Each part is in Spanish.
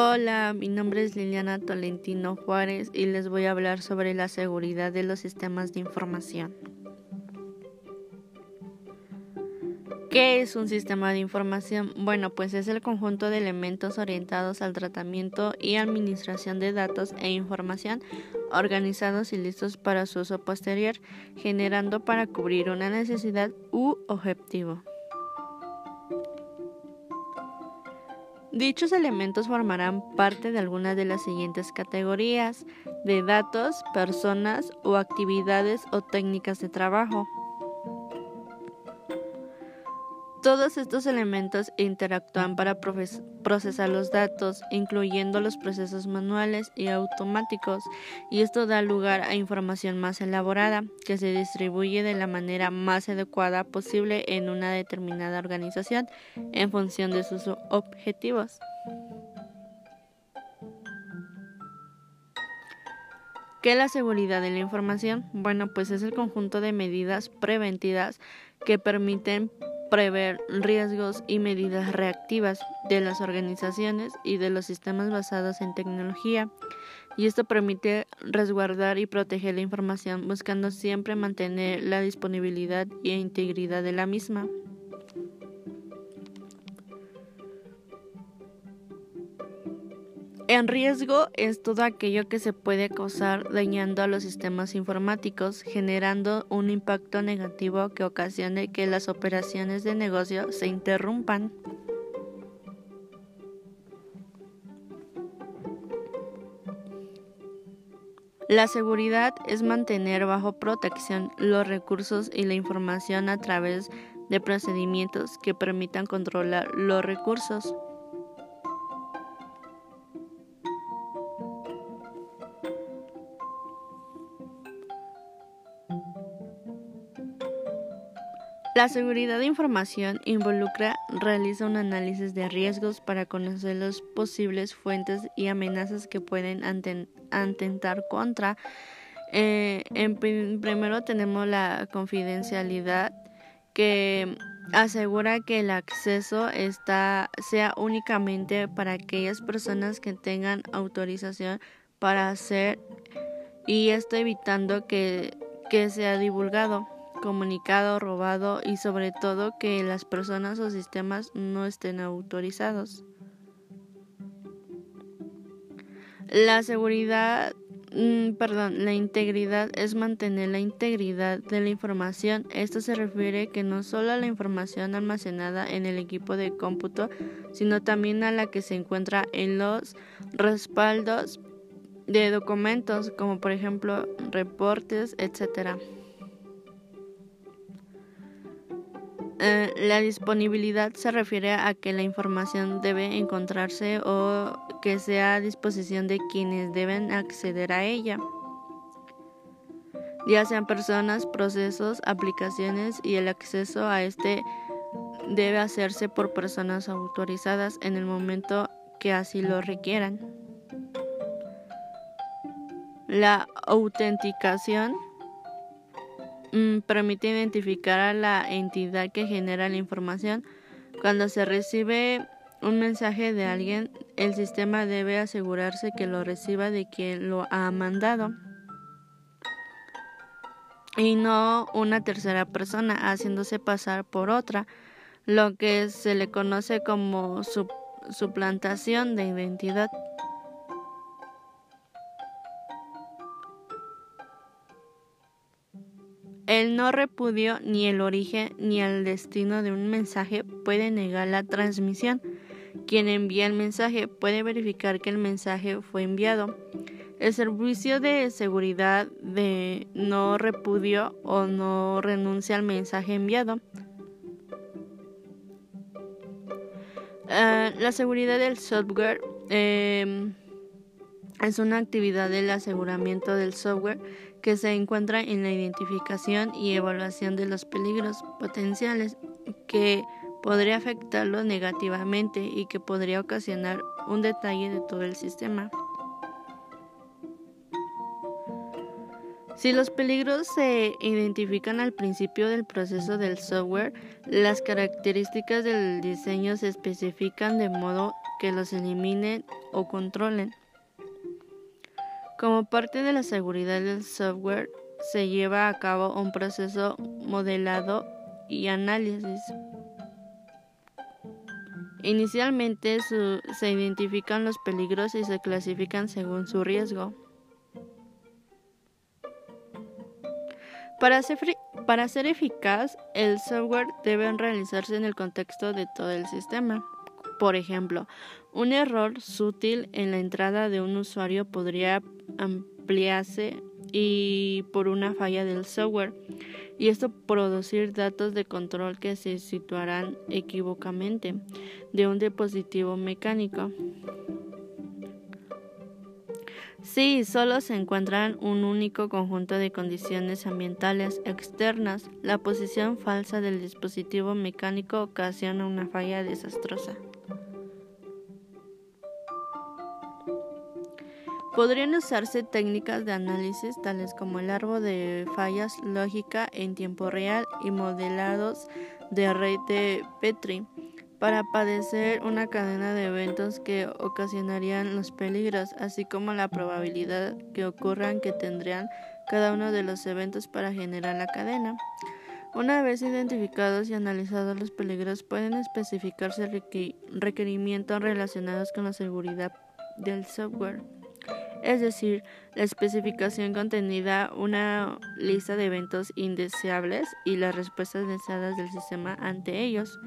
Hola, mi nombre es Liliana Tolentino Juárez y les voy a hablar sobre la seguridad de los sistemas de información. ¿Qué es un sistema de información? Bueno, pues es el conjunto de elementos orientados al tratamiento y administración de datos e información organizados y listos para su uso posterior, generando para cubrir una necesidad u objetivo. Dichos elementos formarán parte de algunas de las siguientes categorías de datos, personas o actividades o técnicas de trabajo. Todos estos elementos interactúan para procesar los datos, incluyendo los procesos manuales y automáticos, y esto da lugar a información más elaborada, que se distribuye de la manera más adecuada posible en una determinada organización en función de sus objetivos. ¿Qué es la seguridad de la información? Bueno, pues es el conjunto de medidas preventivas que permiten prever riesgos y medidas reactivas de las organizaciones y de los sistemas basados en tecnología, y esto permite resguardar y proteger la información buscando siempre mantener la disponibilidad e integridad de la misma. En riesgo es todo aquello que se puede causar dañando a los sistemas informáticos, generando un impacto negativo que ocasione que las operaciones de negocio se interrumpan. La seguridad es mantener bajo protección los recursos y la información a través de procedimientos que permitan controlar los recursos. La seguridad de información involucra realiza un análisis de riesgos para conocer las posibles fuentes y amenazas que pueden atentar contra. Eh, en primero tenemos la confidencialidad que asegura que el acceso está, sea únicamente para aquellas personas que tengan autorización para hacer y esto evitando que, que sea divulgado comunicado, robado y sobre todo que las personas o sistemas no estén autorizados. La seguridad, mm, perdón, la integridad es mantener la integridad de la información. Esto se refiere que no solo a la información almacenada en el equipo de cómputo, sino también a la que se encuentra en los respaldos de documentos, como por ejemplo reportes, etcétera. Eh, la disponibilidad se refiere a que la información debe encontrarse o que sea a disposición de quienes deben acceder a ella, ya sean personas, procesos, aplicaciones y el acceso a este debe hacerse por personas autorizadas en el momento que así lo requieran. La autenticación permite identificar a la entidad que genera la información. Cuando se recibe un mensaje de alguien, el sistema debe asegurarse que lo reciba de quien lo ha mandado y no una tercera persona haciéndose pasar por otra, lo que se le conoce como suplantación de identidad. El no repudio ni el origen ni el destino de un mensaje puede negar la transmisión. Quien envía el mensaje puede verificar que el mensaje fue enviado. El servicio de seguridad de no repudio o no renuncia al mensaje enviado. Eh, la seguridad del software em, es una actividad del aseguramiento del software que se encuentra en la identificación y evaluación de los peligros potenciales que podría afectarlo negativamente y que podría ocasionar un detalle de todo el sistema. Si los peligros se identifican al principio del proceso del software, las características del diseño se especifican de modo que los eliminen o controlen. Como parte de la seguridad del software, se lleva a cabo un proceso modelado y análisis. Inicialmente se identifican los peligros y se clasifican según su riesgo. Para ser, eficaz, el software debe realizarse en el contexto de todo el sistema. Por ejemplo, un error sutil en la entrada de un usuario podría ampliarse y por una falla del software y esto producir datos de control que se situarán equivocamente de un dispositivo mecánico. Si solo se encuentran un único conjunto de condiciones ambientales externas, la posición falsa del dispositivo mecánico ocasiona una falla desastrosa. Podrían usarse técnicas de análisis tales como el árbol de fallas lógica en tiempo real y modelados de red de Petri para padecer una cadena de eventos que ocasionarían los peligros, así como la probabilidad que ocurran que tendrían cada uno de los eventos para generar la cadena. Una vez identificados y analizados los peligros, pueden especificarse requerimientos relacionados con la seguridad del software es decir, la especificación contenida una lista de eventos indeseables y las respuestas deseadas del sistema ante ellos.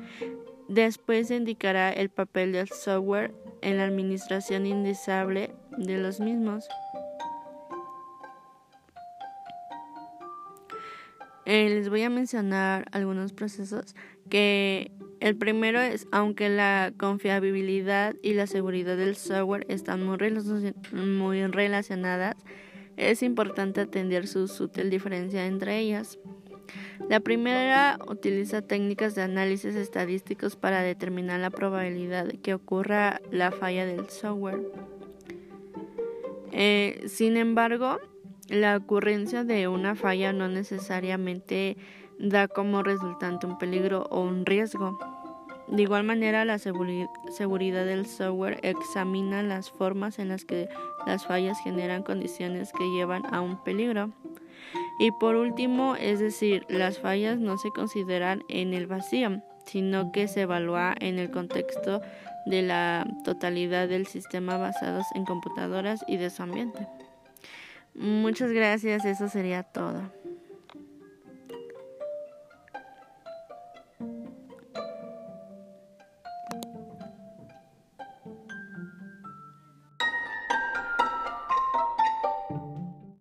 Después se indicará el papel del software en la administración indeseable de los mismos. Eh, les voy a mencionar algunos procesos que el primero es, aunque la confiabilidad y la seguridad del software están muy, relacionadas, es importante atender su sutil diferencia entre ellas. La primera utiliza técnicas de análisis estadísticos para determinar la probabilidad de que ocurra la falla del software. Eh, sin embargo, la ocurrencia de una falla no necesariamente da como resultante un peligro o un riesgo. De igual manera, la seguridad del software examina las formas en las que las fallas generan condiciones que llevan a un peligro. Y por último, es decir, las fallas no se consideran en el vacío, sino que se evalúa en el contexto de la totalidad del sistema basados en computadoras y de su ambiente. Muchas gracias, eso sería todo.